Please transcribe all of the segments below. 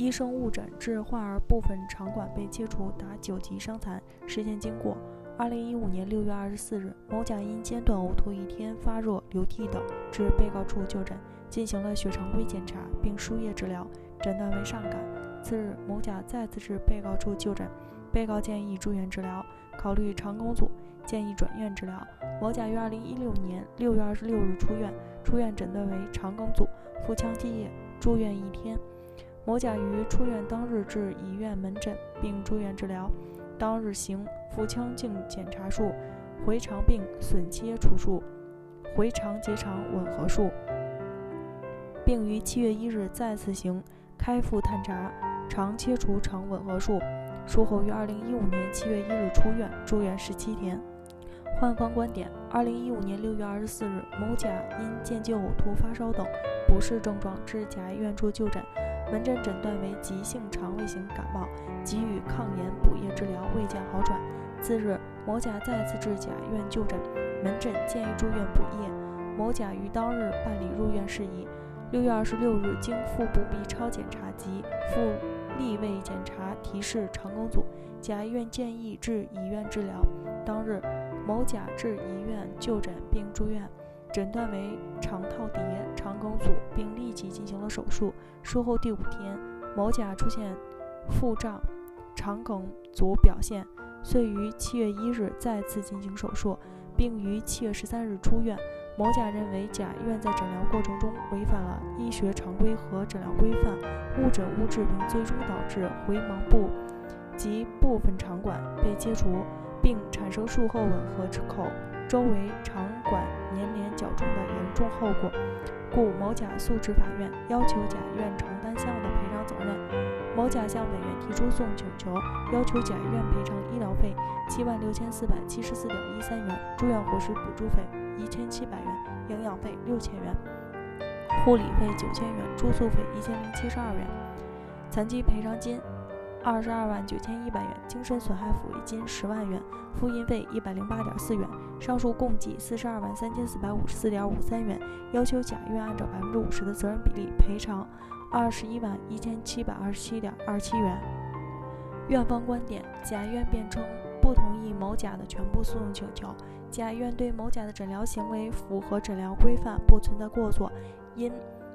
医生误诊致患儿部分肠管被切除达九级伤残。事件经过：二零一五年六月二十四日，某甲因间断呕吐一天、发热、流涕等，至被告处就诊，进行了血常规检查，并输液治疗，诊断为上感。次日，某甲再次至被告处就诊，被告建议住院治疗，考虑肠梗阻，建议转院治疗。某甲于二零一六年六月二十六日出院，出院诊断为肠梗阻、腹腔积液，住院一天。某甲于出院当日至医院门诊，并住院治疗。当日行腹腔镜检查术、回肠病损切除术、回肠结肠吻合术，并于七月一日再次行开腹探查、肠切除肠吻合术。术后于二零一五年七月一日出院，住院十七天。患方观点：二零一五年六月二十四日，某甲因间接呕吐、发烧等不适症状至甲医院处就诊。门诊诊断为急性肠胃型感冒，给予抗炎补液治疗，未见好转。次日，某甲再次至甲院就诊，门诊建议住院补液。某甲于当日办理入院事宜。六月二十六日，经腹部 B 超检查及腹立位检查提示肠梗阻，甲医院建议至乙院治疗。当日，某甲至乙院就诊并住院。诊断为肠套叠肠梗阻，并立即进行了手术。术后第五天，某甲出现腹胀、肠梗阻表现，遂于七月一日再次进行手术，并于七月十三日出院。某甲认为甲医院在诊疗过程中违反了医学常规和诊疗规范，误诊误治，并最终导致回盲部及部分肠管被切除，并产生术后吻合口。周围场馆粘连较重的严重后果，故某甲诉至法院，要求甲院承担相应的赔偿责任。某甲向本院提出诉讼请求，要求甲院赔偿医疗费七万六千四百七十四点一三元，住院伙食补助费一千七百元，营养费六千元，护理费九千元，住宿费一千零七十二元，残疾赔偿金。二十二万九千一百元，精神损害抚慰金十万元，复印费一百零八点四元，上述共计四十二万三千四百五十四点五三元。要求甲院按照百分之五十的责任比例赔偿二十一万一千七百二十七点二七元。院方观点：甲院辩称不同意某甲的全部诉讼请求。甲院对某甲的诊疗行为符合诊疗规范，不存在过错。因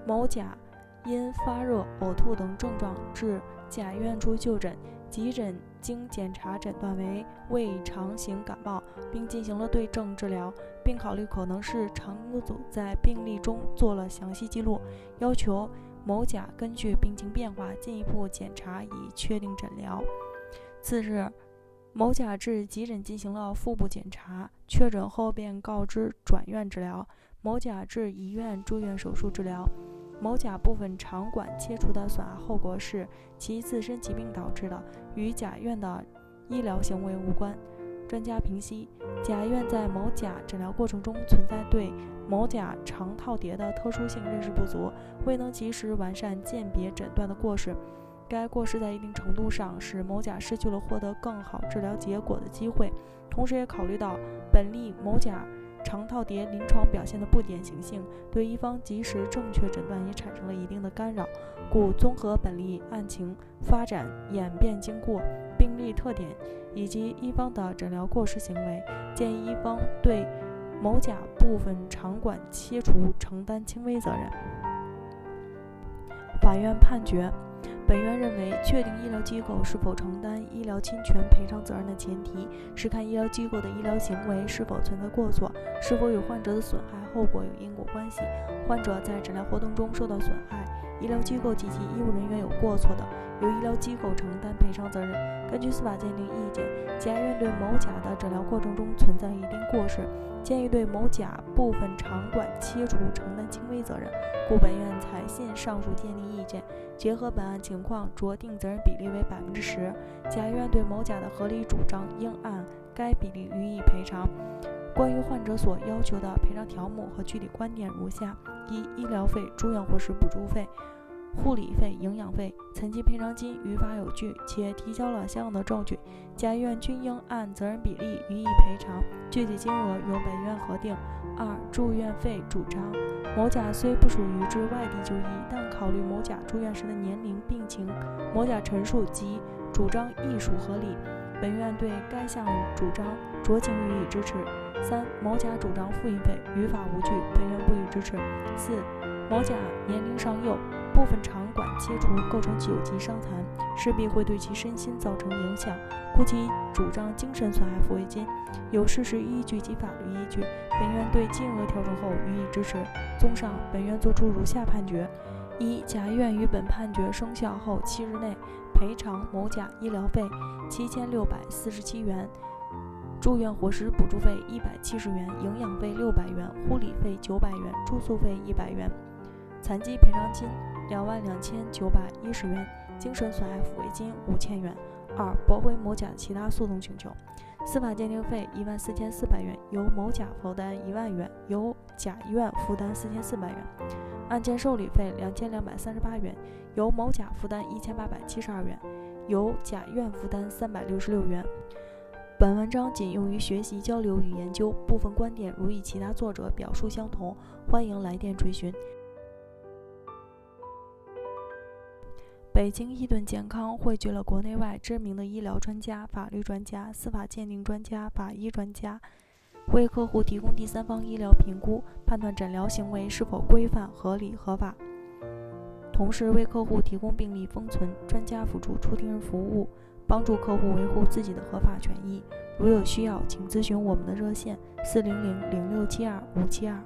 某甲因发热、呕吐等症状致甲院处就诊，急诊经检查诊断为胃肠型感冒，并进行了对症治疗，并考虑可能是肠梗阻，在病历中做了详细记录，要求某甲根据病情变化进一步检查以确定诊疗。次日，某甲至急诊进行了腹部检查，确诊后便告知转院治疗。某甲至医院住院手术治疗。某甲部分肠管切除的损害后果是其自身疾病导致的，与甲院的医疗行为无关。专家评析，甲院在某甲诊疗过程中存在对某甲肠套叠的特殊性认识不足，未能及时完善鉴别诊断的过失。该过失在一定程度上使某甲失去了获得更好治疗结果的机会，同时也考虑到本例某甲。肠套叠临床表现的不典型性，对一方及时正确诊断也产生了一定的干扰，故综合本例案情发展演变经过、病例特点以及一方的诊疗过失行为，建议一方对某甲部分肠管切除承担轻微责任。法院判决。本院认为，确定医疗机构是否承担医疗侵权赔偿责任的前提是看医疗机构的医疗行为是否存在过错，是否与患者的损害后果有因果关系。患者在诊疗活动中受到损害，医疗机构及其医务人员有过错的，由医疗机构承担赔偿责任。根据司法鉴定意见，检察院对某甲的诊疗过程中存在一定过失，建议对某甲部分肠管切除承担轻微责任，故本院采信上述鉴定意见。结合本案情况，酌定责任比例为百分之十。甲院对某甲的合理主张，应按该比例予以赔偿。关于患者所要求的赔偿条目和具体观点如下：一、医疗费、住院伙食补助费、护理费、营养费、残疾赔偿金于法有据，且提交了相应的证据，甲医院均应按责任比例予以赔偿，具体金额由本院核定。二、住院费主张，某甲虽不属于至外地就医，但考虑某甲住院时的年龄、病情，某甲陈述及主张亦属合理，本院对该项主张酌情予以支持。三、某甲主张复印费，于法无据，本院不予支持。四、某甲年龄尚幼。部分场馆切除构成九级伤残，势必会对其身心造成影响，故其主张精神损害抚慰金，有事实依据及法律依据。本院对金额调整后予以支持。综上，本院作出如下判决：一、甲医院于本判决生效后七日内赔偿某甲医疗费七千六百四十七元，住院伙食补助费一百七十元，营养费六百元，护理费九百元，住宿费一百元，残疾赔偿金。两万两千九百一十元，精神损害抚慰金五千元。二、驳回某甲其他诉讼请求。司法鉴定费一万四千四百元，由某甲负担一万元，由甲医院负担四千四百元。案件受理费两千两百三十八元，由某甲负担一千八百七十二元，由甲院负担三百六十六元。本文章仅用于学习交流与研究，部分观点如与其他作者表述相同，欢迎来电追询。北京伊顿健康汇聚了国内外知名的医疗专家、法律专家、司法鉴定专家、法医专家，为客户提供第三方医疗评估，判断诊疗行为是否规范、合理、合法，同时为客户提供病历封存、专家辅助出庭人服务，帮助客户维护自己的合法权益。如有需要，请咨询我们的热线：四零零零六七二五七二。